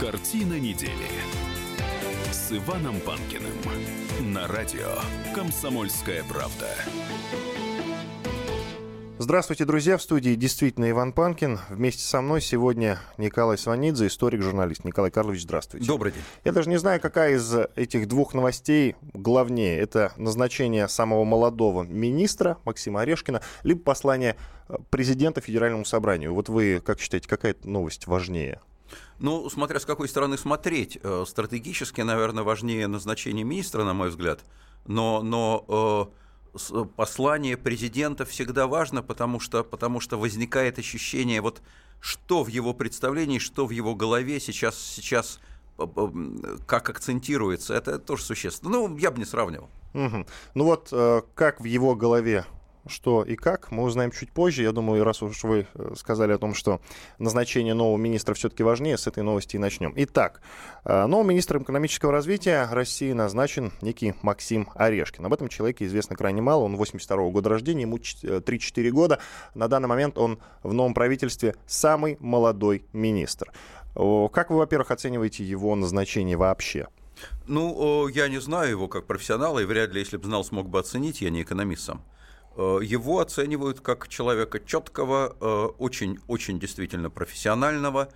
Картина недели с Иваном Панкиным на радио «Комсомольская правда». Здравствуйте, друзья. В студии действительно Иван Панкин. Вместе со мной сегодня Николай Сванидзе, историк-журналист. Николай Карлович, здравствуйте. Добрый день. Я даже не знаю, какая из этих двух новостей главнее. Это назначение самого молодого министра Максима Орешкина, либо послание президента Федеральному собранию. Вот вы как считаете, какая новость важнее? Ну, смотря с какой стороны смотреть. Э, стратегически, наверное, важнее назначение министра, на мой взгляд. Но, но э, послание президента всегда важно, потому что, потому что возникает ощущение, вот что в его представлении, что в его голове сейчас, сейчас как акцентируется, это тоже существенно. Ну, я бы не сравнивал. Угу. Ну вот, э, как в его голове что и как, мы узнаем чуть позже. Я думаю, раз уж вы э, сказали о том, что назначение нового министра все-таки важнее, с этой новости и начнем. Итак, э, новым министром экономического развития России назначен некий Максим Орешкин. Об этом человеке известно крайне мало. Он 82 -го года рождения, ему 3-4 э, года. На данный момент он в новом правительстве самый молодой министр. Как вы, во-первых, оцениваете его назначение вообще? Ну, я не знаю его как профессионала, и вряд ли, если бы знал, смог бы оценить, я не экономист сам. Э, его оценивают как человека четкого, очень-очень э, действительно профессионального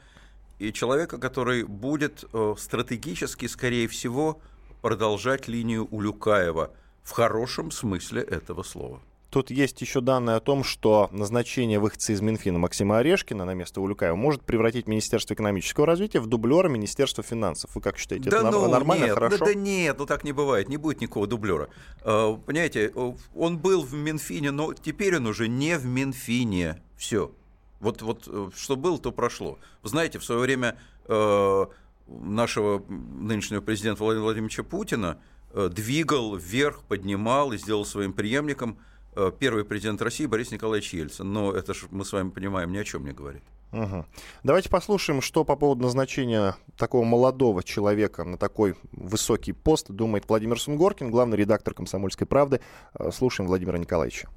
и человека, который будет э, стратегически, скорее всего, продолжать линию Улюкаева в хорошем смысле этого слова. Тут есть еще данные о том, что назначение выходца из Минфина Максима Орешкина на место Улюкаева может превратить Министерство экономического развития в дублера Министерства финансов. Вы как считаете, да это ну, нормально, нет, хорошо? Да, да нет, ну так не бывает, не будет никакого дублера. Э, понимаете, он был в Минфине, но теперь он уже не в Минфине. Все. Вот, вот э, что было, то прошло. Вы знаете, в свое время э, нашего нынешнего президента Владимира Владимировича Путина двигал вверх, поднимал и сделал своим преемником – Э, первый президент России Борис Николаевич Ельцин. Но это же мы с вами понимаем, ни о чем не говорит. Угу. Давайте послушаем, что по поводу назначения такого молодого человека на такой высокий пост думает Владимир Сунгоркин, главный редактор «Комсомольской правды». Э, слушаем Владимира Николаевича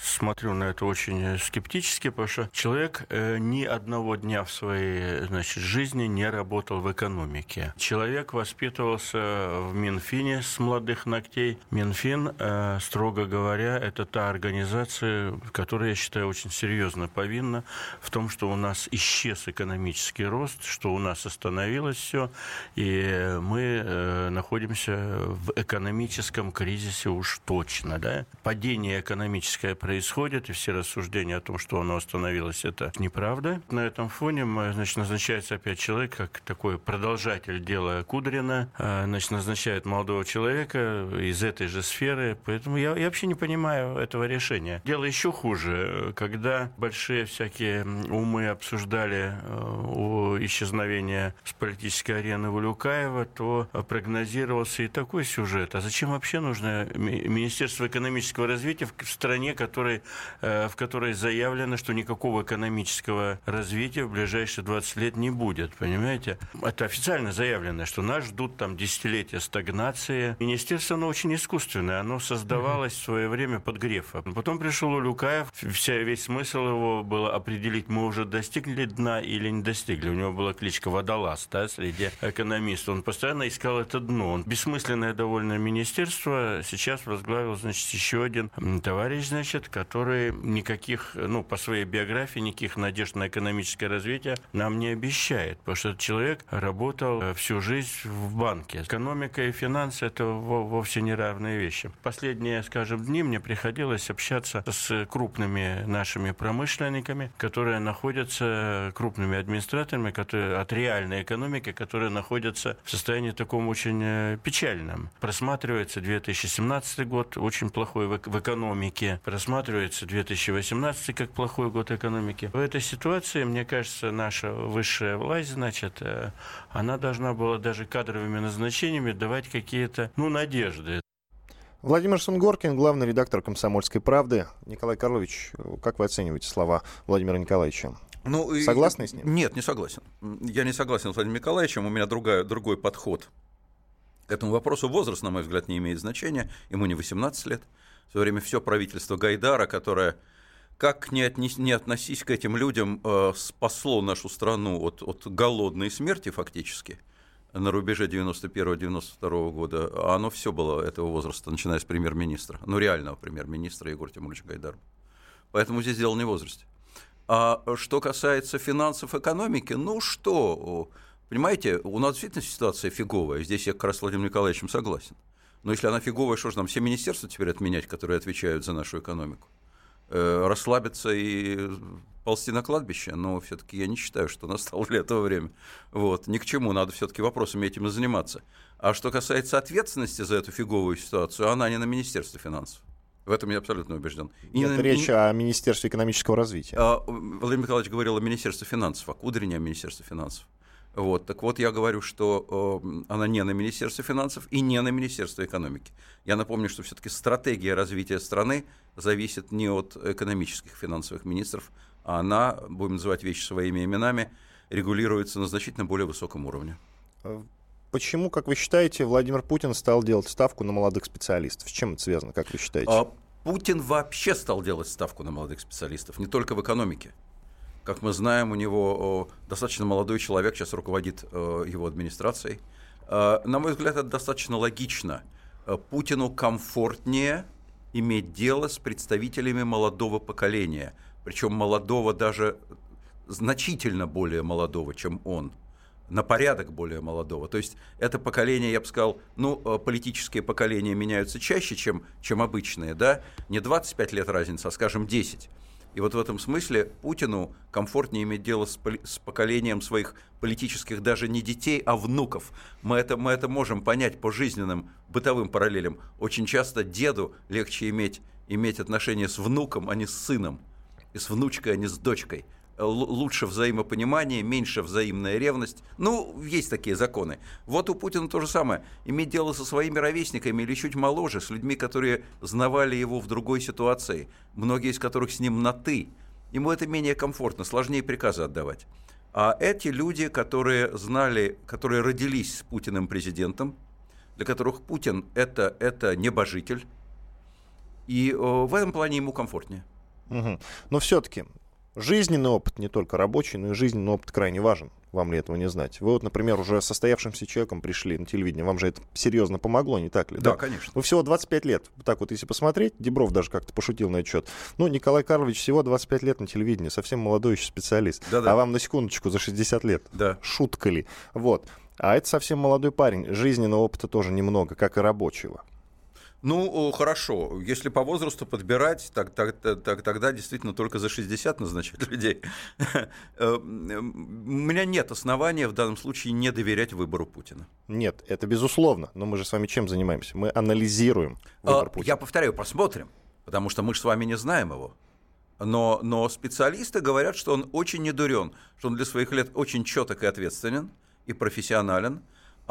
смотрю на это очень э, скептически, потому что человек э, ни одного дня в своей значит, жизни не работал в экономике. Человек воспитывался в Минфине с молодых ногтей. Минфин, э, строго говоря, это та организация, которая, я считаю, очень серьезно повинна в том, что у нас исчез экономический рост, что у нас остановилось все, и мы находимся в экономическом кризисе уж точно. Да? Падение экономическое происходит, и все рассуждения о том, что оно остановилось, это неправда. На этом фоне значит, назначается опять человек, как такой продолжатель дела Кудрина, а, значит, назначает молодого человека из этой же сферы, поэтому я, я вообще не понимаю этого решения. Дело еще хуже, когда большие всякие умы обсуждали э, исчезновении с политической арены Валюкаева, то прогнозировался и такой сюжет. А зачем вообще нужно Министерство экономического развития в стране, которая которой, э, в которой заявлено, что никакого экономического развития в ближайшие 20 лет не будет, понимаете? Это официально заявлено, что нас ждут там десятилетия стагнации. Министерство, оно очень искусственное, оно создавалось в свое время под Грефа. Потом пришел Улюкаев, вся, весь смысл его было определить, мы уже достигли дна или не достигли. У него была кличка Водолаз, да, среди экономистов. Он постоянно искал это дно. Он бессмысленное довольно министерство сейчас возглавил, значит, еще один товарищ, значит, который никаких, ну, по своей биографии, никаких надежд на экономическое развитие нам не обещает, потому что этот человек работал э, всю жизнь в банке. Экономика и финансы – это вовсе не равные вещи. Последние, скажем, дни мне приходилось общаться с крупными нашими промышленниками, которые находятся, крупными администраторами которые, от реальной экономики, которые находятся в состоянии таком очень э, печальном. Просматривается 2017 год, очень плохой в экономике. Просматривается рассматривается 2018 как плохой год экономики. В этой ситуации, мне кажется, наша высшая власть, значит, э, она должна была даже кадровыми назначениями давать какие-то, ну, надежды. Владимир Сунгоркин, главный редактор «Комсомольской правды». Николай Карлович, как вы оцениваете слова Владимира Николаевича? Ну, Согласны с ним? Нет, не согласен. Я не согласен с Владимиром Николаевичем, у меня другая, другой подход к этому вопросу. Возраст, на мой взгляд, не имеет значения, ему не 18 лет – в свое время все правительство Гайдара, которое как не, отнес, не относись к этим людям, э, спасло нашу страну от, от голодной смерти фактически на рубеже 91-92 года, а оно все было этого возраста, начиная с премьер-министра, ну реального премьер-министра Егора Тимуровича Гайдара. Поэтому здесь дело не в возрасте. А что касается финансов, экономики, ну что, понимаете, у нас действительно ситуация фиговая, здесь я как раз с Владимиром Николаевичем согласен. Но если она фиговая, что же нам все министерства теперь отменять, которые отвечают за нашу экономику? Э, расслабиться и ползти на кладбище, но все-таки я не считаю, что настало для этого время. Вот. Ни к чему, надо все-таки вопросами этим и заниматься. А что касается ответственности за эту фиговую ситуацию, она не на Министерстве финансов. В этом я абсолютно убежден. И на... речь о Министерстве экономического развития. А, Владимир Николаевич говорил о Министерстве финансов, а Кудрин о Министерстве финансов. Вот, так вот, я говорю, что э, она не на Министерстве финансов и не на Министерство экономики. Я напомню, что все-таки стратегия развития страны зависит не от экономических финансовых министров, а она, будем называть вещи своими именами, регулируется на значительно более высоком уровне. Э, почему, как вы считаете, Владимир Путин стал делать ставку на молодых специалистов? С чем это связано, как вы считаете? А Путин вообще стал делать ставку на молодых специалистов, не только в экономике. Как мы знаем, у него достаточно молодой человек сейчас руководит его администрацией. На мой взгляд, это достаточно логично. Путину комфортнее иметь дело с представителями молодого поколения, причем молодого даже значительно более молодого, чем он на порядок более молодого. То есть это поколение, я бы сказал, ну, политические поколения меняются чаще, чем, чем обычные, да, не 25 лет разница, а, скажем, 10. И вот в этом смысле Путину комфортнее иметь дело с, с поколением своих политических даже не детей, а внуков. Мы это, мы это можем понять по жизненным бытовым параллелям. Очень часто деду легче иметь, иметь отношения с внуком, а не с сыном. И с внучкой, а не с дочкой – лучше взаимопонимание, меньше взаимная ревность. Ну, есть такие законы. Вот у Путина то же самое. Иметь дело со своими ровесниками или чуть моложе, с людьми, которые знавали его в другой ситуации, многие из которых с ним на «ты». Ему это менее комфортно, сложнее приказы отдавать. А эти люди, которые знали, которые родились с Путиным президентом, для которых Путин это, это небожитель, и в этом плане ему комфортнее. Угу. Но все-таки Жизненный опыт, не только рабочий, но и жизненный опыт крайне важен. Вам ли этого не знать? Вы вот, например, уже состоявшимся человеком пришли на телевидение. Вам же это серьезно помогло, не так ли? Да, да? конечно. Вы всего 25 лет. Так вот, если посмотреть, Дебров даже как-то пошутил на этот счет. Ну, Николай Карлович всего 25 лет на телевидении, совсем молодой еще специалист. Да, да. А вам на секундочку за 60 лет. Да. Шутка ли? Вот. А это совсем молодой парень. Жизненного опыта тоже немного, как и рабочего. Ну, хорошо. Если по возрасту подбирать, так, так, так, тогда действительно только за 60 назначать людей. Э, у меня нет основания в данном случае не доверять выбору Путина. Нет, это безусловно. Но мы же с вами чем занимаемся? Мы анализируем выбор а, Путина. Я повторяю, посмотрим. Потому что мы же с вами не знаем его. Но, но специалисты говорят, что он очень недурен, что он для своих лет очень четок и ответственен, и профессионален,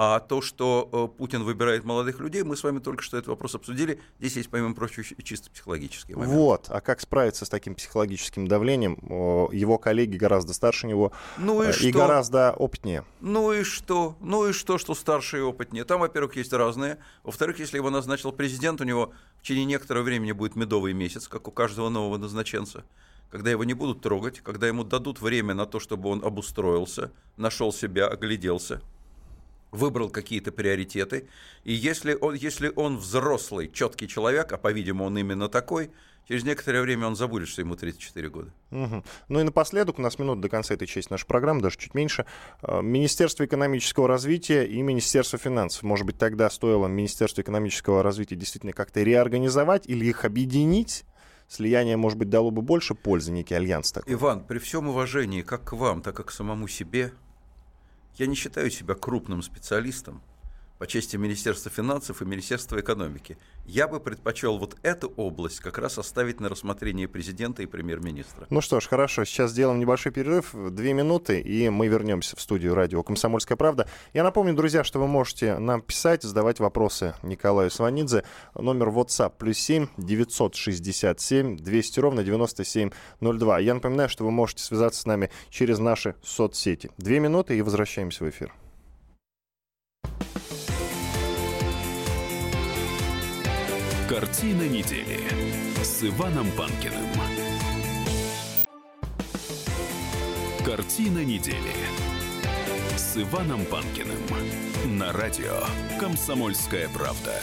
а то, что э, Путин выбирает молодых людей, мы с вами только что этот вопрос обсудили. Здесь есть, помимо прочего, чисто психологический момент. Вот. А как справиться с таким психологическим давлением? Его коллеги гораздо старше него ну и, э, и что? гораздо опытнее. Ну и что? Ну и что, что старше и опытнее? Там, во-первых, есть разные. Во-вторых, если его назначил президент, у него в течение некоторого времени будет медовый месяц, как у каждого нового назначенца когда его не будут трогать, когда ему дадут время на то, чтобы он обустроился, нашел себя, огляделся выбрал какие-то приоритеты, и если он, если он взрослый, четкий человек, а, по-видимому, он именно такой, через некоторое время он забудет, что ему 34 года. Угу. Ну и напоследок, у нас минут до конца этой части нашей программы, даже чуть меньше, а, Министерство экономического развития и Министерство финансов. Может быть, тогда стоило Министерство экономического развития действительно как-то реорганизовать или их объединить? Слияние, может быть, дало бы больше пользы, некий альянс такой. Иван, при всем уважении как к вам, так и к самому себе, я не считаю себя крупным специалистом по части Министерства финансов и Министерства экономики. Я бы предпочел вот эту область как раз оставить на рассмотрение президента и премьер-министра. Ну что ж, хорошо. Сейчас сделаем небольшой перерыв, две минуты, и мы вернемся в студию радио «Комсомольская правда». Я напомню, друзья, что вы можете нам писать, задавать вопросы Николаю Сванидзе. Номер WhatsApp плюс 7 967 200 ровно 9702. Я напоминаю, что вы можете связаться с нами через наши соцсети. Две минуты и возвращаемся в эфир. Картина недели с Иваном Панкиным. Картина недели с Иваном Панкиным на радио «Комсомольская правда».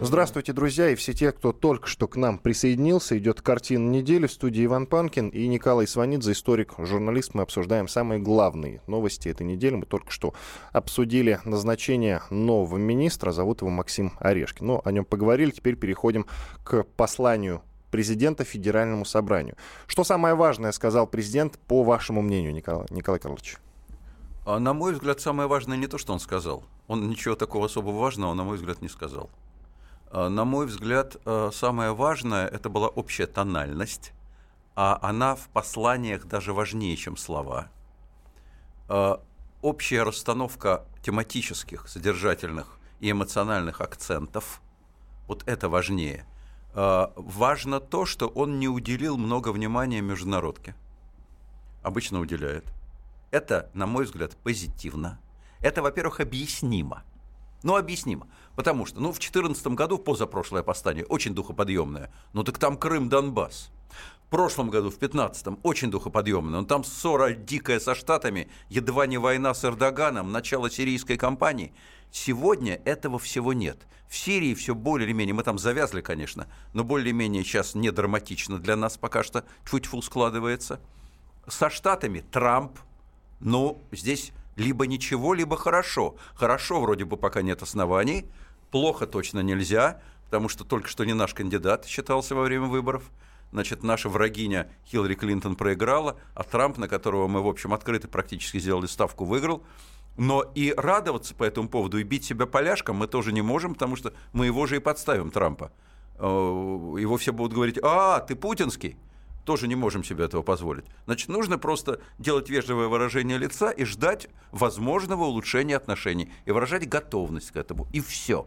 Здравствуйте, друзья, и все те, кто только что к нам присоединился. Идет картина недели в студии Иван Панкин и Николай Сванидзе, историк, журналист. Мы обсуждаем самые главные новости этой недели. Мы только что обсудили назначение нового министра. Зовут его Максим Орешкин. Но о нем поговорили. Теперь переходим к посланию президента Федеральному собранию. Что самое важное сказал президент, по вашему мнению, Николай, Николай Карлович? А на мой взгляд, самое важное не то, что он сказал. Он ничего такого особо важного, на мой взгляд, не сказал. А, на мой взгляд, а, самое важное – это была общая тональность, а она в посланиях даже важнее, чем слова. А, общая расстановка тематических, содержательных и эмоциональных акцентов – вот это важнее. Важно то, что он не уделил много внимания международке. Обычно уделяет. Это, на мой взгляд, позитивно. Это, во-первых, объяснимо. Ну, объяснимо. Потому что, ну, в 2014 году, позапрошлое восстание, очень духоподъемное. Ну, так там Крым, Донбасс. В прошлом году, в 15-м, очень духоподъемное. Но там ссора дикая со Штатами, едва не война с Эрдоганом, начало сирийской кампании. Сегодня этого всего нет. В Сирии все более или менее, мы там завязли, конечно, но более-менее сейчас не драматично для нас пока что, чуть-чуть складывается. Со Штатами Трамп, ну, здесь либо ничего, либо хорошо. Хорошо вроде бы пока нет оснований, плохо точно нельзя, потому что только что не наш кандидат считался во время выборов. Значит, наша врагиня Хиллари Клинтон проиграла, а Трамп, на которого мы, в общем, открыто практически сделали ставку, выиграл. Но и радоваться по этому поводу и бить себя поляшком мы тоже не можем, потому что мы его же и подставим, Трампа. Э, его все будут говорить, а, ты путинский тоже не можем себе этого позволить. Значит, нужно просто делать вежливое выражение лица и ждать возможного улучшения отношений и выражать готовность к этому. И все.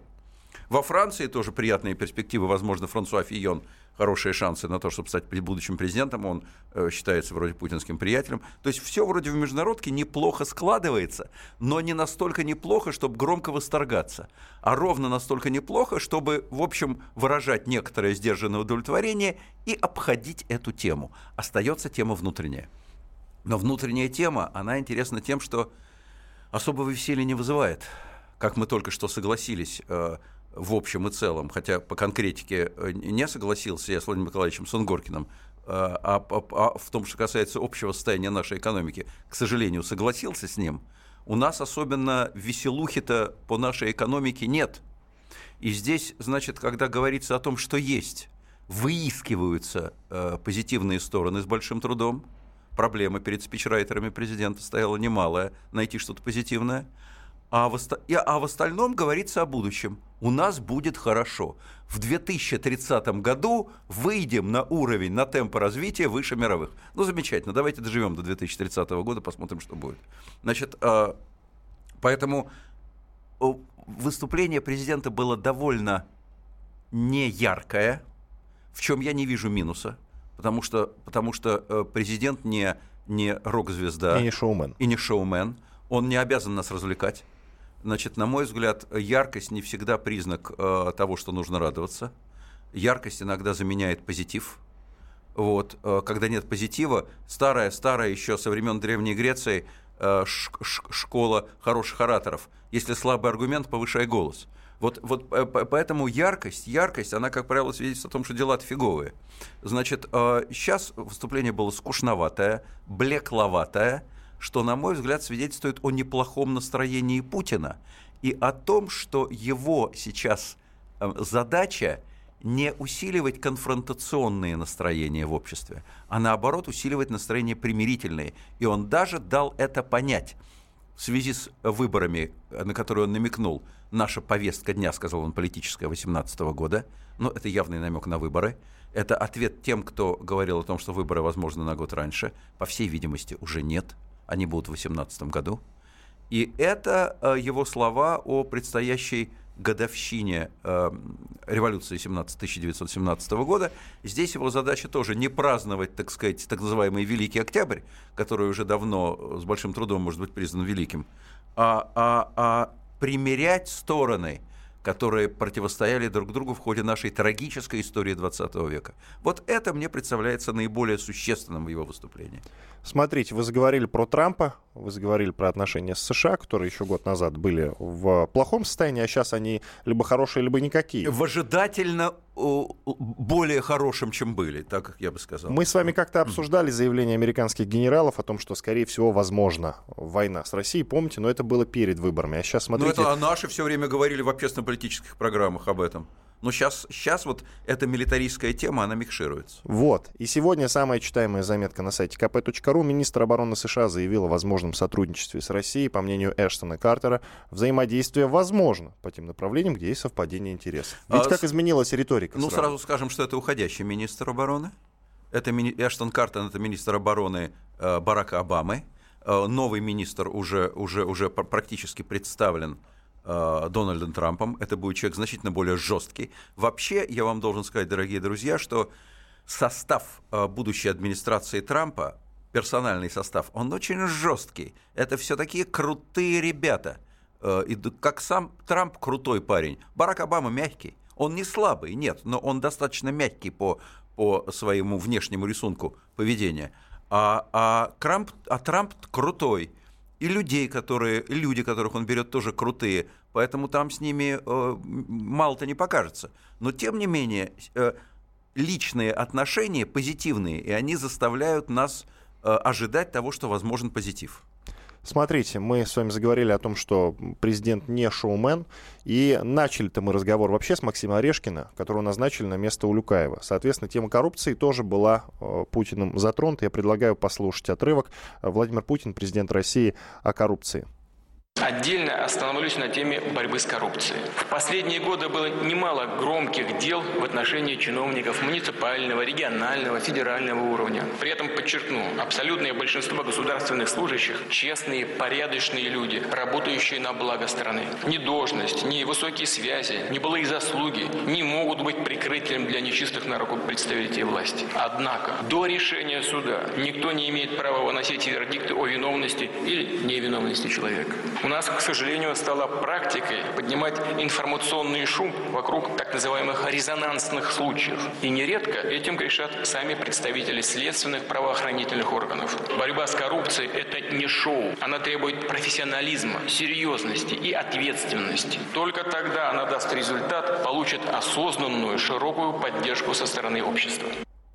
Во Франции тоже приятные перспективы. Возможно, Франсуа Фийон хорошие шансы на то, чтобы стать будущим президентом. Он э, считается вроде путинским приятелем. То есть все вроде в международке неплохо складывается, но не настолько неплохо, чтобы громко восторгаться, а ровно настолько неплохо, чтобы, в общем, выражать некоторое сдержанное удовлетворение и обходить эту тему. Остается тема внутренняя. Но внутренняя тема, она интересна тем, что особого веселья не вызывает. Как мы только что согласились, э, в общем и целом, хотя по конкретике э, не согласился я с Владимиром Николаевичем Сунгоркиным, э, а, а, а в том, что касается общего состояния нашей экономики, к сожалению, согласился с ним, у нас особенно веселухи-то по нашей экономике нет. И здесь, значит, когда говорится о том, что есть, выискиваются э, позитивные стороны с большим трудом, проблема перед спичрайтерами президента стояла немалая, найти что-то позитивное – а в, а в остальном говорится о будущем. У нас будет хорошо. В 2030 году выйдем на уровень, на темпы развития выше мировых. Ну, замечательно. Давайте доживем до 2030 года, посмотрим, что будет. Значит, а, поэтому выступление президента было довольно неяркое, в чем я не вижу минуса, потому что, потому что э, президент не, не рок-звезда. И не шоумен. И не шоумен. Он не обязан нас развлекать. Значит, на мой взгляд, яркость не всегда признак э, того, что нужно радоваться. Яркость иногда заменяет позитив. Вот, э, когда нет позитива, старая, старая еще со времен Древней Греции э, ш- ш- школа хороших ораторов. Если слабый аргумент, повышай голос. Вот, вот э, поэтому яркость, яркость, она, как правило, свидетельствует о том, что дела-то фиговые. Значит, э, сейчас выступление было скучноватое, блекловатое, что, на мой взгляд, свидетельствует о неплохом настроении Путина и о том, что его сейчас э, задача не усиливать конфронтационные настроения в обществе, а наоборот усиливать настроения примирительные. И он даже дал это понять. В связи с выборами, на которые он намекнул, наша повестка дня, сказал он, политическая 2018 года, но это явный намек на выборы. Это ответ тем, кто говорил о том, что выборы возможны на год раньше. По всей видимости, уже нет они будут в 2018 году. И это э, его слова о предстоящей годовщине э, революции 17, 1917 года. Здесь его задача тоже не праздновать, так сказать, так называемый Великий Октябрь, который уже давно э, с большим трудом может быть признан великим, а, а, а примерять стороны, которые противостояли друг другу в ходе нашей трагической истории 20 века. Вот это мне представляется наиболее существенным в его выступлении. Смотрите, вы заговорили про Трампа, вы заговорили про отношения с США, которые еще год назад были в плохом состоянии, а сейчас они либо хорошие, либо никакие. В ожидательно более хорошим, чем были, так как я бы сказал. Мы с вами как-то обсуждали заявление американских генералов о том, что, скорее всего, возможно война с Россией. Помните, но это было перед выборами. А сейчас смотрите... Ну, это а наши все время говорили в общественно-политических программах об этом. Но сейчас, сейчас вот эта милитаристская тема, она микшируется. Вот. И сегодня самая читаемая заметка на сайте kp.ru. Министр обороны США заявил о возможном сотрудничестве с Россией. По мнению Эштона Картера, взаимодействие возможно по тем направлениям, где есть совпадение интересов. Ведь а, как изменилась риторика? Ну, сразу. сразу скажем, что это уходящий министр обороны. Это мини... Эштон Картер, это министр обороны э, Барака Обамы. Э, новый министр уже, уже, уже практически представлен Э, Дональдом Трампом. Это будет человек значительно более жесткий. Вообще, я вам должен сказать, дорогие друзья, что состав э, будущей администрации Трампа, персональный состав, он очень жесткий. Это все такие крутые ребята. Э, и как сам Трамп крутой парень, Барак Обама мягкий. Он не слабый, нет, но он достаточно мягкий по, по своему внешнему рисунку поведения. А, а, Трамп, а Трамп крутой и людей, которые, люди, которых он берет, тоже крутые. Поэтому там с ними э, мало-то не покажется. Но тем не менее, э, личные отношения позитивные, и они заставляют нас э, ожидать того, что возможен позитив. Смотрите, мы с вами заговорили о том, что президент не шоумен, и начали-то мы разговор вообще с Максима Орешкина, которого назначили на место Улюкаева. Соответственно, тема коррупции тоже была э, Путиным затронута. Я предлагаю послушать отрывок. Владимир Путин, президент России, о коррупции. Отдельно остановлюсь на теме борьбы с коррупцией. В последние годы было немало громких дел в отношении чиновников муниципального, регионального, федерального уровня. При этом подчеркну, абсолютное большинство государственных служащих – честные, порядочные люди, работающие на благо страны. Ни должность, ни высокие связи, ни былые заслуги не могут быть прикрытием для нечистых на руку представителей власти. Однако до решения суда никто не имеет права выносить вердикты о виновности или невиновности человека. У нас, к сожалению, стала практикой поднимать информационный шум вокруг так называемых резонансных случаев. И нередко этим грешат сами представители следственных правоохранительных органов. Борьба с коррупцией – это не шоу. Она требует профессионализма, серьезности и ответственности. Только тогда она даст результат, получит осознанную, широкую поддержку со стороны общества.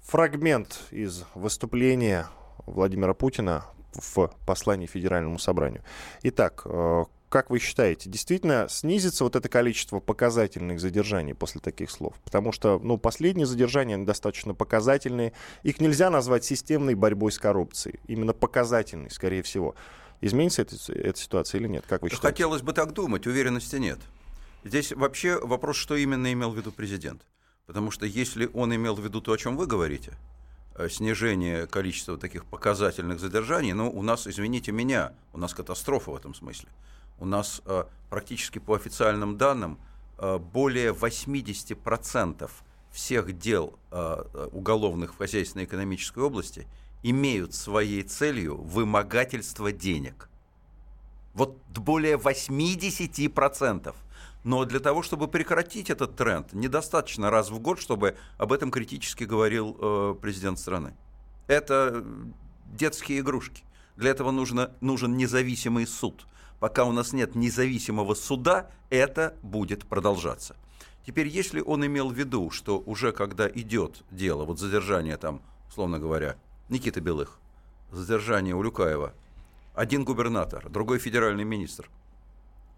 Фрагмент из выступления Владимира Путина в послании Федеральному собранию. Итак, э, как вы считаете, действительно снизится вот это количество показательных задержаний после таких слов? Потому что, ну, последние задержания достаточно показательные. Их нельзя назвать системной борьбой с коррупцией. Именно показательной, скорее всего. Изменится эта, эта ситуация или нет? Как вы считаете? Хотелось бы так думать, уверенности нет. Здесь вообще вопрос, что именно имел в виду президент. Потому что если он имел в виду то, о чем вы говорите, снижение количества таких показательных задержаний, но у нас, извините меня, у нас катастрофа в этом смысле. У нас э, практически по официальным данным э, более 80% всех дел уголовных в хозяйственно-экономической области имеют своей целью вымогательство денег. Вот более 80%. Но для того, чтобы прекратить этот тренд, недостаточно раз в год, чтобы об этом критически говорил э, президент страны. Это детские игрушки. Для этого нужно, нужен независимый суд. Пока у нас нет независимого суда, это будет продолжаться. Теперь, если он имел в виду, что уже когда идет дело, вот задержание там, условно говоря, Никита Белых, задержание Улюкаева, один губернатор, другой федеральный министр –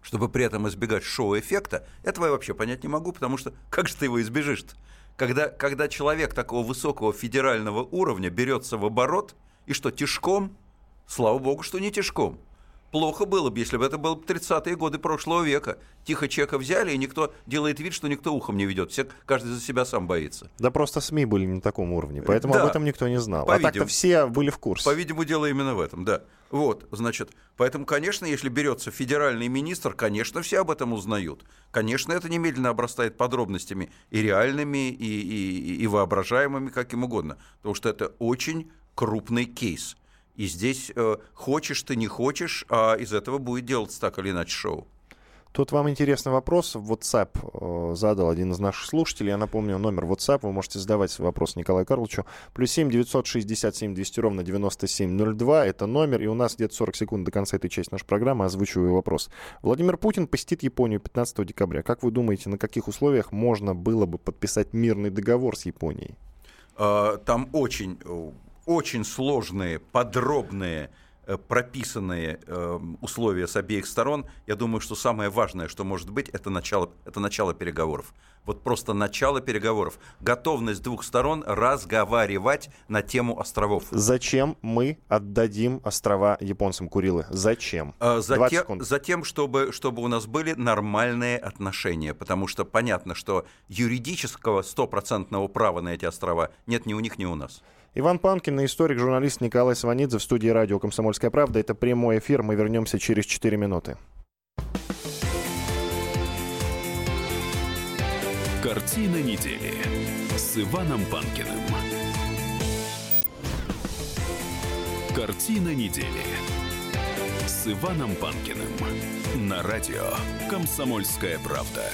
чтобы при этом избегать шоу-эффекта, этого я вообще понять не могу, потому что как же ты его избежишь-то? Когда, когда человек такого высокого федерального уровня берется в оборот, и что, тяжком? Слава богу, что не тяжком. Плохо было бы, если бы это было 30-е годы прошлого века. Тихо чека взяли, и никто делает вид, что никто ухом не ведет. Все, каждый за себя сам боится. Да просто СМИ были не на таком уровне, поэтому да, об этом никто не знал. А так-то все были в курсе. По-видимому, дело именно в этом, да. Вот, значит, поэтому, конечно, если берется федеральный министр, конечно, все об этом узнают. Конечно, это немедленно обрастает подробностями и реальными, и, и, и воображаемыми, каким угодно. Потому что это очень крупный кейс. И здесь э, хочешь ты, не хочешь, а из этого будет делаться так или иначе шоу. Тут вам интересный вопрос. В WhatsApp э, задал один из наших слушателей. Я напомню, номер WhatsApp. Вы можете задавать вопрос Николаю Карловичу. Плюс 7 967 200 ровно 9702. Это номер. И у нас где-то 40 секунд до конца этой части нашей программы. Озвучиваю вопрос. Владимир Путин посетит Японию 15 декабря. Как вы думаете, на каких условиях можно было бы подписать мирный договор с Японией? А, там очень, очень сложные, подробные Э, прописанные э, условия с обеих сторон, я думаю, что самое важное, что может быть, это начало, это начало переговоров. Вот просто начало переговоров. Готовность двух сторон разговаривать на тему островов. Зачем мы отдадим острова японцам Курилы? Зачем? А, затем, затем чтобы, чтобы у нас были нормальные отношения. Потому что понятно, что юридического стопроцентного права на эти острова нет ни у них, ни у нас. Иван Панкин и историк, журналист Николай Сванидзе в студии радио «Комсомольская правда». Это прямой эфир. Мы вернемся через 4 минуты. Картина недели с Иваном Панкиным. Картина недели с Иваном Панкиным на радио «Комсомольская правда»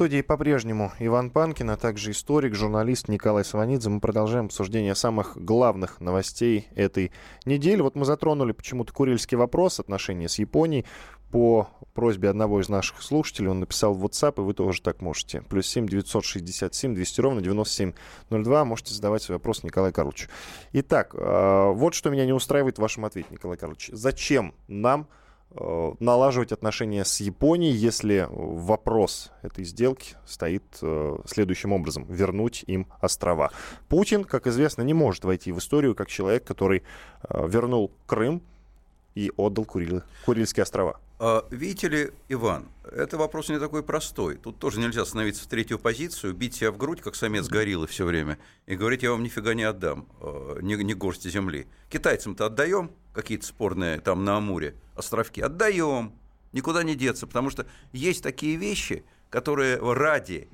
студии по-прежнему Иван Панкин, а также историк, журналист Николай Саванидзе. Мы продолжаем обсуждение самых главных новостей этой недели. Вот мы затронули почему-то Курильский вопрос, отношения с Японией. По просьбе одного из наших слушателей он написал в WhatsApp, и вы тоже так можете. Плюс 7 967 200 ровно 9702. Можете задавать свой вопрос Николаю Карловичу. Итак, э, вот что меня не устраивает в вашем ответе, Николай Карлович. Зачем нам налаживать отношения с Японией, если вопрос этой сделки стоит э, следующим образом. Вернуть им острова. Путин, как известно, не может войти в историю как человек, который э, вернул Крым и отдал Курильские острова. А, видите ли, Иван, это вопрос не такой простой. Тут тоже нельзя становиться в третью позицию, бить себя в грудь, как самец гориллы все время, и говорить, я вам нифига не отдам, ни, ни горсти земли. Китайцам-то отдаем, какие-то спорные там на Амуре островки, отдаем, никуда не деться, потому что есть такие вещи, которые ради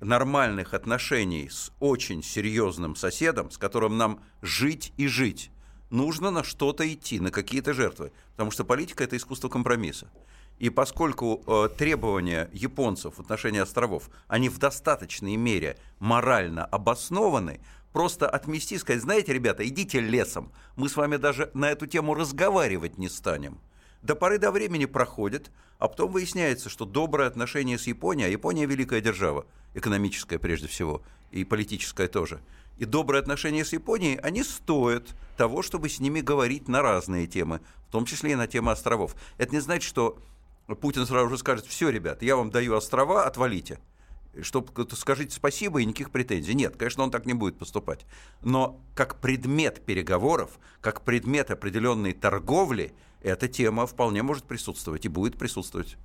нормальных отношений с очень серьезным соседом, с которым нам жить и жить, нужно на что-то идти, на какие-то жертвы, потому что политика – это искусство компромисса. И поскольку э, требования японцев в отношении островов, они в достаточной мере морально обоснованы, просто отмести сказать, знаете, ребята, идите лесом, мы с вами даже на эту тему разговаривать не станем. До поры до времени проходит, а потом выясняется, что доброе отношение с Японией, а Япония великая держава, экономическая прежде всего, и политическая тоже, и добрые отношения с Японией, они стоят того, чтобы с ними говорить на разные темы, в том числе и на темы островов. Это не значит, что Путин сразу же скажет, все, ребят, я вам даю острова, отвалите чтобы скажите спасибо и никаких претензий. Нет, конечно, он так не будет поступать. Но как предмет переговоров, как предмет определенной торговли, эта тема вполне может присутствовать и будет присутствовать.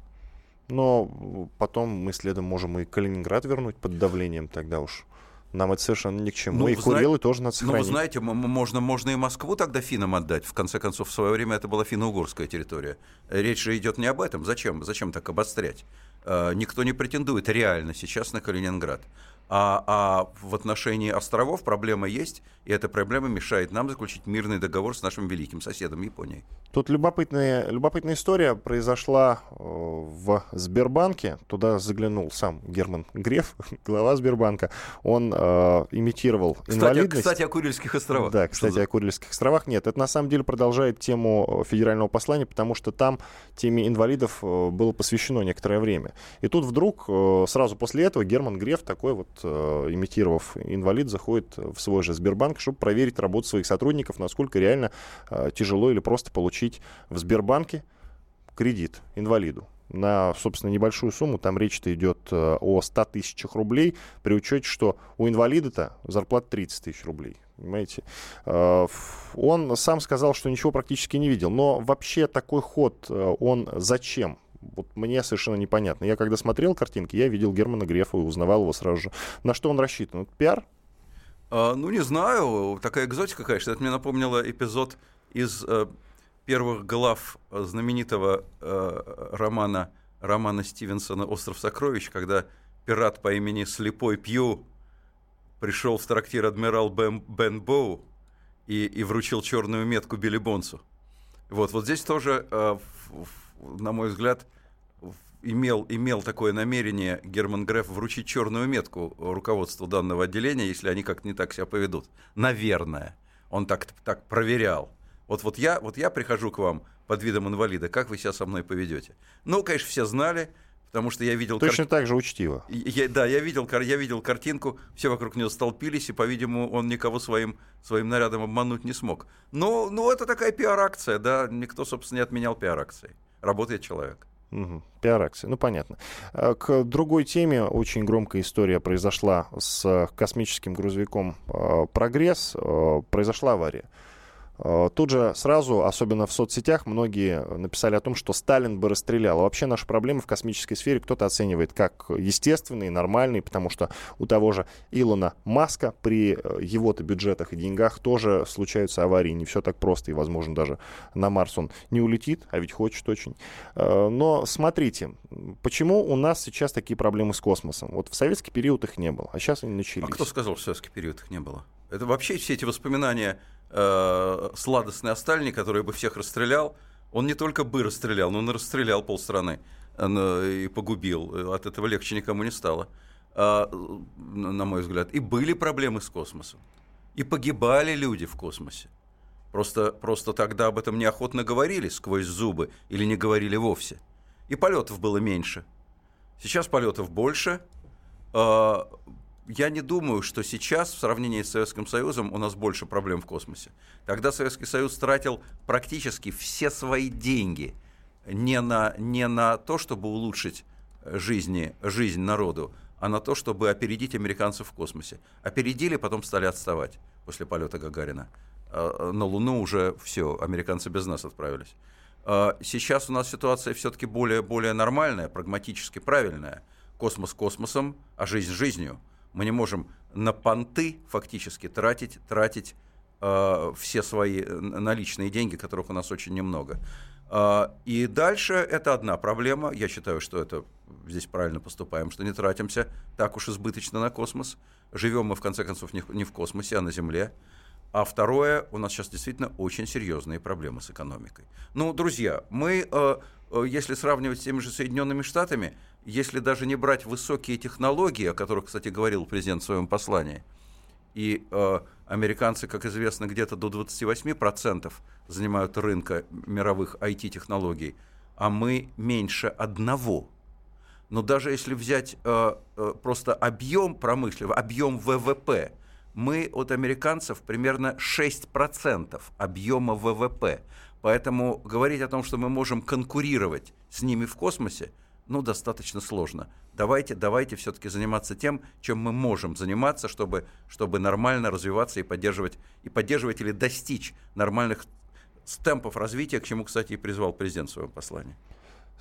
Но потом мы следом можем и Калининград вернуть под давлением тогда уж. Нам это совершенно ни к чему. Ну, и Курилы зна... тоже надо сохранить. Ну, вы знаете, можно, можно и Москву тогда финнам отдать. В конце концов, в свое время это была финно-угорская территория. Речь же идет не об этом. Зачем? Зачем так обострять? Э, никто не претендует реально сейчас на Калининград. А, а в отношении островов проблема есть, и эта проблема мешает нам заключить мирный договор с нашим великим соседом Японией. Тут любопытная, любопытная история произошла э, в Сбербанке. Туда заглянул сам Герман Греф, глава Сбербанка. Он э, имитировал кстати, инвалидность. Кстати, о Курильских островах. Да, кстати, о Курильских островах. Нет, это на самом деле продолжает тему федерального послания, потому что там теме инвалидов э, было посвящено некоторое время. И тут вдруг, э, сразу после этого, Герман Греф, такой вот Э, имитировав инвалид, заходит в свой же Сбербанк, чтобы проверить работу своих сотрудников, насколько реально э, тяжело или просто получить в Сбербанке кредит инвалиду на, собственно, небольшую сумму. Там речь-то идет э, о 100 тысячах рублей, при учете, что у инвалида-то зарплата 30 тысяч рублей. Понимаете? Он сам сказал, что ничего практически не видел. Но вообще такой ход, он зачем? Вот мне совершенно непонятно. Я когда смотрел картинки, я видел Германа Грефа и узнавал его сразу же. На что он рассчитан? Это пиар? А, ну, не знаю. Такая экзотика, конечно. Это мне напомнило эпизод из э, первых глав знаменитого э, романа, романа Стивенсона «Остров сокровищ», когда пират по имени Слепой Пью пришел в трактир адмирал Бен, Бен Боу и, и вручил черную метку Билли Бонсу. Вот, вот здесь тоже, э, на мой взгляд, имел, имел такое намерение Герман Греф вручить черную метку руководству данного отделения, если они как-то не так себя поведут. Наверное. Он так, так проверял. Вот, вот, я, вот я прихожу к вам под видом инвалида, как вы себя со мной поведете? Ну, конечно, все знали, потому что я видел... Точно кар... так же учтиво. Я, да, я видел, я видел картинку, все вокруг него столпились, и, по-видимому, он никого своим, своим нарядом обмануть не смог. Но ну, это такая пиар-акция, да, никто, собственно, не отменял пиар-акции. Работает человек. Пиар-акция, ну понятно. А, к другой теме очень громкая история произошла с космическим грузовиком а, «Прогресс». Произошла авария. Э, тут же сразу, особенно в соцсетях, многие написали о том, что Сталин бы расстрелял. А вообще наши проблемы в космической сфере кто-то оценивает как естественные, нормальные, потому что у того же Илона Маска при э, его-то бюджетах и деньгах тоже случаются аварии. Не все так просто, и, возможно, даже на Марс он не улетит, а ведь хочет очень. Э, но смотрите, почему у нас сейчас такие проблемы с космосом? Вот в советский период их не было, а сейчас они начались. А кто сказал, что в советский период их не было? Это вообще все эти воспоминания э, сладостный Остальни, который бы всех расстрелял, он не только бы расстрелял, но он расстрелял полстраны и погубил. От этого легче никому не стало, а, на мой взгляд. И были проблемы с космосом. И погибали люди в космосе. Просто, просто тогда об этом неохотно говорили сквозь зубы или не говорили вовсе. И полетов было меньше. Сейчас полетов больше. А, я не думаю, что сейчас в сравнении с Советским Союзом у нас больше проблем в космосе. Тогда Советский Союз тратил практически все свои деньги не на, не на то, чтобы улучшить жизни, жизнь народу, а на то, чтобы опередить американцев в космосе. Опередили, потом стали отставать после полета Гагарина. А, на Луну уже все, американцы без нас отправились. А, сейчас у нас ситуация все-таки более, более нормальная, прагматически правильная. Космос космосом, а жизнь жизнью – мы не можем на понты фактически тратить, тратить э, все свои э, наличные деньги, которых у нас очень немного. Э, и дальше это одна проблема. Я считаю, что это здесь правильно поступаем, что не тратимся так уж избыточно на космос. Живем мы, в конце концов, не, не в космосе, а на Земле. А второе, у нас сейчас действительно очень серьезные проблемы с экономикой. Ну, друзья, мы, э, если сравнивать с теми же Соединенными Штатами, если даже не брать высокие технологии, о которых, кстати, говорил президент в своем послании, и э, американцы, как известно, где-то до 28% занимают рынка мировых IT-технологий, а мы меньше одного. Но даже если взять э, э, просто объем промышленного, объем ВВП, мы от американцев примерно 6% объема ВВП. Поэтому говорить о том, что мы можем конкурировать с ними в космосе – ну, достаточно сложно. Давайте, давайте все-таки заниматься тем, чем мы можем заниматься, чтобы, чтобы нормально развиваться и поддерживать, и поддерживать или достичь нормальных темпов развития, к чему, кстати, и призвал президент в своем послании.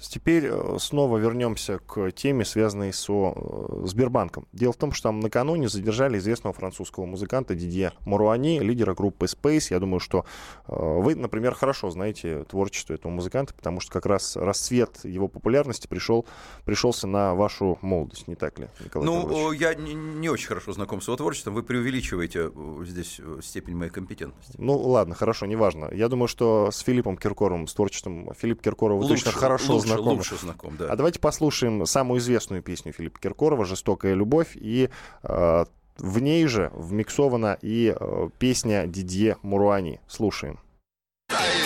Теперь э, снова вернемся к теме, связанной со э, Сбербанком. Дело в том, что там накануне задержали известного французского музыканта Дидье Муруани, лидера группы Space. Я думаю, что э, вы, например, хорошо знаете творчество этого музыканта, потому что как раз расцвет его популярности пришел, пришелся на вашу молодость, не так ли, Николай Ну, Павлович? я не, не очень хорошо знаком с его творчеством. Вы преувеличиваете здесь степень моей компетентности. Ну, ладно, хорошо, неважно. Я думаю, что с Филиппом Киркоровым, с творчеством Филипп Киркоров лучше, точно хорошо лучше, знакомы. Лучше знаком, да. А давайте послушаем самую известную песню Филиппа Киркорова «Жестокая любовь». И э, в ней же вмиксована и э, песня Дидье Муруани. Слушаем. А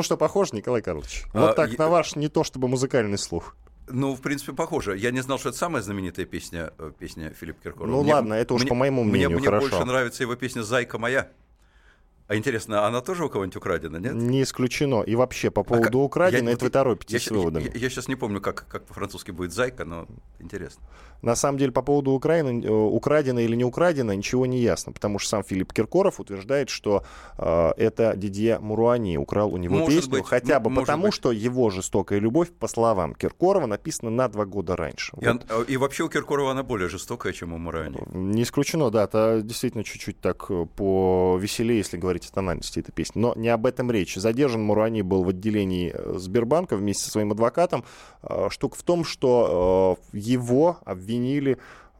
Ну что, похож, Николай Карлович? Вот а, так, я... на ваш не то чтобы музыкальный слух. Ну, в принципе, похоже. Я не знал, что это самая знаменитая песня, э, песня Филиппа Киркорова. Ну мне, ладно, это уж мне, по моему мнению мне, хорошо. Мне больше нравится его песня «Зайка моя». А интересно, она тоже у кого-нибудь украдена, нет? Не исключено. И вообще, по а поводу а, украдена, это вы торопитесь я, с выводами. Я, я, я сейчас не помню, как, как по-французски будет «зайка», но Интересно. На самом деле, по поводу Украины, э, украдено или не украдено, ничего не ясно, потому что сам Филипп Киркоров утверждает, что э, это Дидье Муруани украл у него Может песню, быть, хотя бы потому, быть. что его жестокая любовь, по словам Киркорова, написана на два года раньше. И, он- э, и вообще у Киркорова она более жестокая, чем у Мурани. Не исключено, да, это действительно чуть-чуть так э, повеселее, если говорить о тональности этой песни. Но не об этом речь. Задержан Мурани был в отделении Сбербанка вместе со своим адвокатом. Штука в том, что его обвинили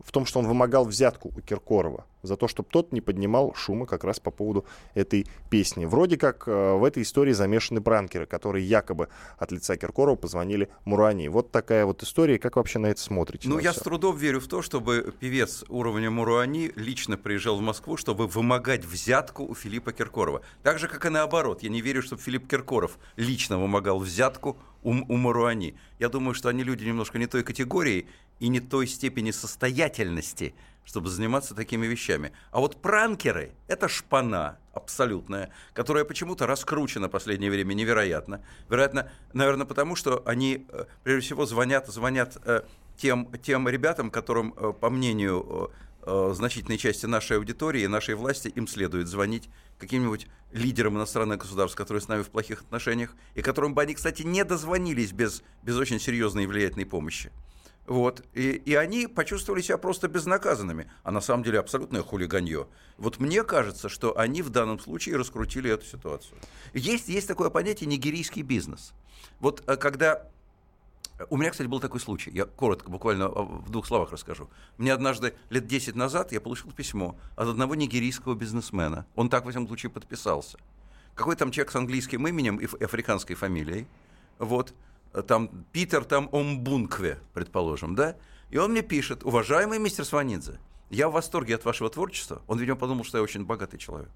в том, что он вымогал взятку у Киркорова за то, чтобы тот не поднимал шума как раз по поводу этой песни. Вроде как э, в этой истории замешаны пранкеры, которые якобы от лица Киркорова позвонили Мурани. Вот такая вот история. Как вообще на это смотрите? Ну, я всё? с трудом верю в то, чтобы певец уровня Муруани лично приезжал в Москву, чтобы вымогать взятку у Филиппа Киркорова. Так же, как и наоборот. Я не верю, чтобы Филипп Киркоров лично вымогал взятку у, у Муруани. Я думаю, что они люди немножко не той категории и не той степени состоятельности, чтобы заниматься такими вещами. А вот пранкеры — это шпана абсолютная, которая почему-то раскручена в последнее время невероятно. Вероятно, наверное, потому что они, э, прежде всего, звонят, звонят э, тем, тем ребятам, которым, э, по мнению значительной части нашей аудитории, нашей власти, им следует звонить каким-нибудь лидерам иностранных государств, которые с нами в плохих отношениях, и которым бы они, кстати, не дозвонились без, без очень серьезной и влиятельной помощи. Вот. И, и они почувствовали себя просто безнаказанными. А на самом деле абсолютное хулиганье. Вот мне кажется, что они в данном случае раскрутили эту ситуацию. Есть, есть такое понятие нигерийский бизнес. Вот э, когда... У меня, кстати, был такой случай. Я коротко, буквально э, в двух словах расскажу. Мне однажды, лет 10 назад, я получил письмо от одного нигерийского бизнесмена. Он так, во всяком случае, подписался. Какой там человек с английским именем и африканской фамилией. Вот там Питер там Омбункве, предположим, да? И он мне пишет, уважаемый мистер Сванидзе, я в восторге от вашего творчества. Он, видимо, подумал, что я очень богатый человек.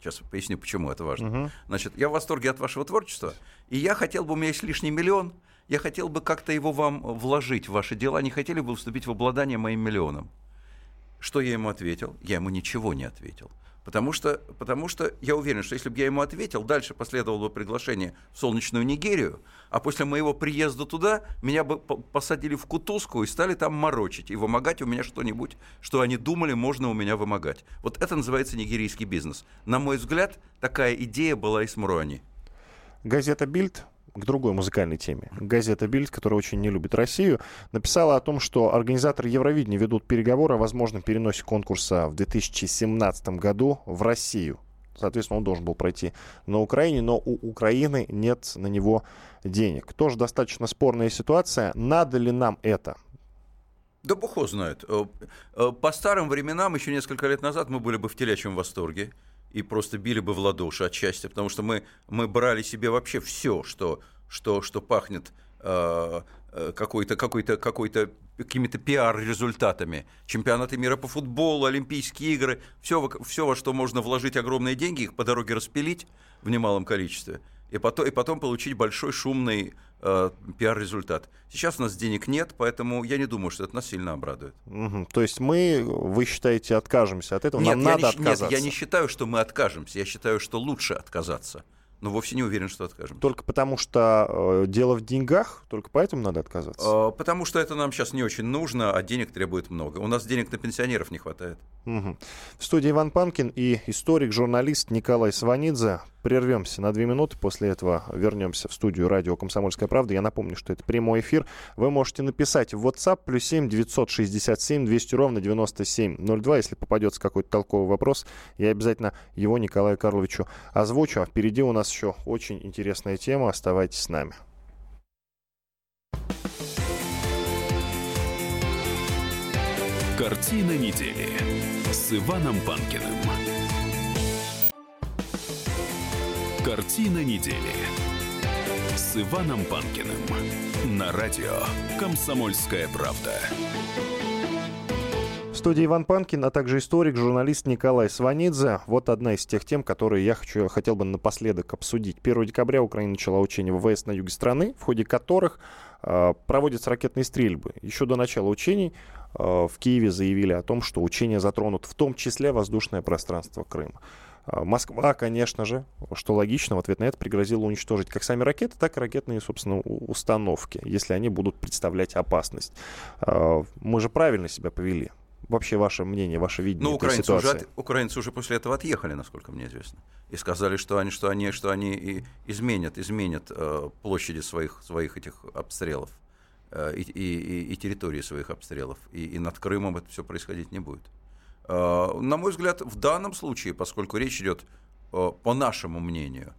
Сейчас поясню, почему это важно. Значит, я в восторге от вашего творчества, и я хотел бы, у меня есть лишний миллион, я хотел бы как-то его вам вложить в ваши дела, не хотели бы вступить в обладание моим миллионом. Что я ему ответил? Я ему ничего не ответил. Потому что, потому что я уверен, что если бы я ему ответил, дальше последовало бы приглашение в солнечную Нигерию, а после моего приезда туда меня бы по- посадили в кутузку и стали там морочить и вымогать у меня что-нибудь, что они думали, можно у меня вымогать. Вот это называется нигерийский бизнес. На мой взгляд, такая идея была и с Муруани. Газета «Бильд» к другой музыкальной теме. Газета «Бильд», которая очень не любит Россию, написала о том, что организаторы Евровидения ведут переговоры о возможном переносе конкурса в 2017 году в Россию. Соответственно, он должен был пройти на Украине, но у Украины нет на него денег. Тоже достаточно спорная ситуация. Надо ли нам это? Да бог его знает. Э, э, По старым временам, еще несколько лет назад, мы были бы в телячьем восторге и просто били бы в ладоши от счастья, потому что мы, мы брали себе вообще все, что, что, что пахнет э, э, какой-то, какой-то, какой-то какими-то пиар-результатами. Чемпионаты мира по футболу, Олимпийские игры, все, все, во что можно вложить огромные деньги, их по дороге распилить в немалом количестве, и потом, и потом получить большой шумный э, пиар-результат. Сейчас у нас денег нет, поэтому я не думаю, что это нас сильно обрадует. Мгм. То есть мы, вы считаете, откажемся от этого? Нет, нам надо не, щ- нет, отказаться. я не считаю, что мы откажемся. Я считаю, что лучше отказаться. Но вовсе не уверен, что откажемся. Только потому что э, дело в деньгах, только поэтому надо отказаться. Э, Потому что это нам сейчас не очень нужно, а денег требует много. У нас денег на пенсионеров не хватает. Мгм. В студии Иван Панкин и историк, журналист Николай Сванидзе. Прервемся на две минуты, после этого вернемся в студию радио «Комсомольская правда». Я напомню, что это прямой эфир. Вы можете написать в WhatsApp плюс 7 967 200 ровно 9702. Если попадется какой-то толковый вопрос, я обязательно его Николаю Карловичу озвучу. А впереди у нас еще очень интересная тема. Оставайтесь с нами. Картина недели с Иваном Панкиным. Картина недели с Иваном Панкиным на радио «Комсомольская правда». В студии Иван Панкин, а также историк, журналист Николай Сванидзе. Вот одна из тех тем, которые я хочу, хотел бы напоследок обсудить. 1 декабря Украина начала учения ВВС на юге страны, в ходе которых э, проводятся ракетные стрельбы. Еще до начала учений э, в Киеве заявили о том, что учения затронут в том числе воздушное пространство Крыма. А, Москва, конечно же, что логично, в ответ на это пригрозила уничтожить как сами ракеты, так и ракетные, собственно, установки, если они будут представлять опасность. А, мы же правильно себя повели. Вообще ваше мнение, ваше видение ну, украинцы ситуации? Уже, от- украинцы уже после этого отъехали, насколько мне известно. И сказали, что они, что они, что они и изменят, изменят э, площади своих, своих этих обстрелов э, и, и, и- и территории своих обстрелов. И, и над Крымом это все происходить не будет. Э, на мой взгляд, в данном случае, поскольку речь идет, э, по нашему мнению,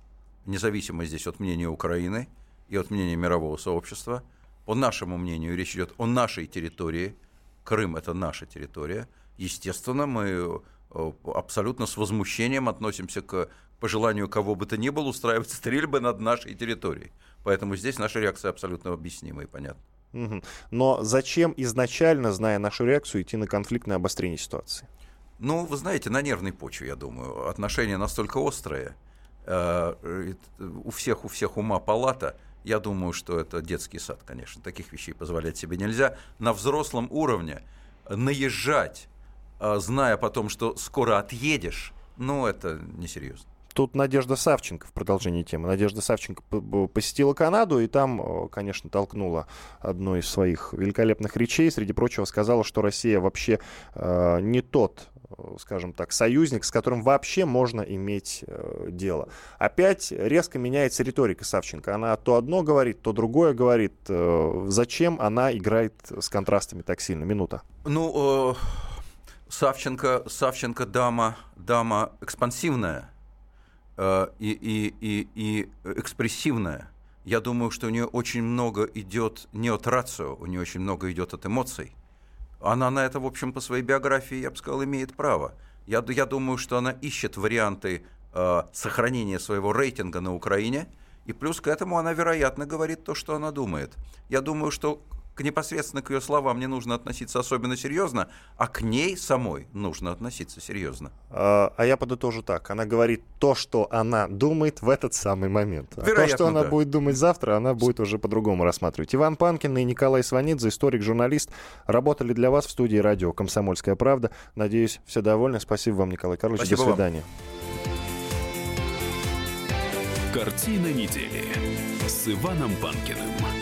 независимо здесь от мнения Украины и от мнения мирового сообщества, по нашему мнению, речь идет о нашей территории. Крым это наша территория. Естественно, мы э, абсолютно с возмущением относимся к пожеланию кого бы то ни было устраивать стрельбы над нашей территорией. Поэтому здесь наша реакция абсолютно объяснима и понятна. Мгм. Но зачем изначально, зная нашу реакцию, идти на конфликтное обострение ситуации? Ну, вы знаете, на нервной почве, я думаю. Отношения настолько острые. э, У всех, у всех ума палата. Я думаю, что это детский сад, конечно. Таких вещей позволять себе нельзя. На взрослом уровне наезжать, э, зная потом, что скоро отъедешь, ну, это несерьезно. Тут Надежда Савченко в продолжении темы. Надежда Савченко посетила Канаду и там, э, конечно, толкнула одну из своих великолепных речей. Среди прочего сказала, что Россия вообще э, не тот, э, скажем так, союзник, с которым вообще можно иметь э, дело. Опять резко меняется риторика Савченко. Она то одно говорит, то другое говорит. Э, зачем она играет с контрастами так сильно? Минута. Ну, э, Савченко, Савченко дама, дама экспансивная э, и, и, и, и экспрессивная. Я думаю, что у нее очень много идет не от рацио, у нее очень много идет от эмоций. Она на это, в общем, по своей биографии, я бы сказал, имеет право. Я, я думаю, что она ищет варианты э, сохранения своего рейтинга на Украине, и плюс к этому она, вероятно, говорит то, что она думает. Я думаю, что к непосредственно к ее словам не нужно относиться особенно серьезно, а к ней самой нужно относиться серьезно. А а я подытожу так. Она говорит то, что она думает в этот самый момент. А то, что она да. будет думать завтра, она будет уже по-другому рассматривать. Иван Панкин и Николай Сванидзе, историк-журналист, работали для вас в студии радио «Комсомольская правда». Надеюсь, все довольны. Спасибо вам, Николай Карлович. Спасибо До вам. свидания. Картина недели с Иваном Панкиным.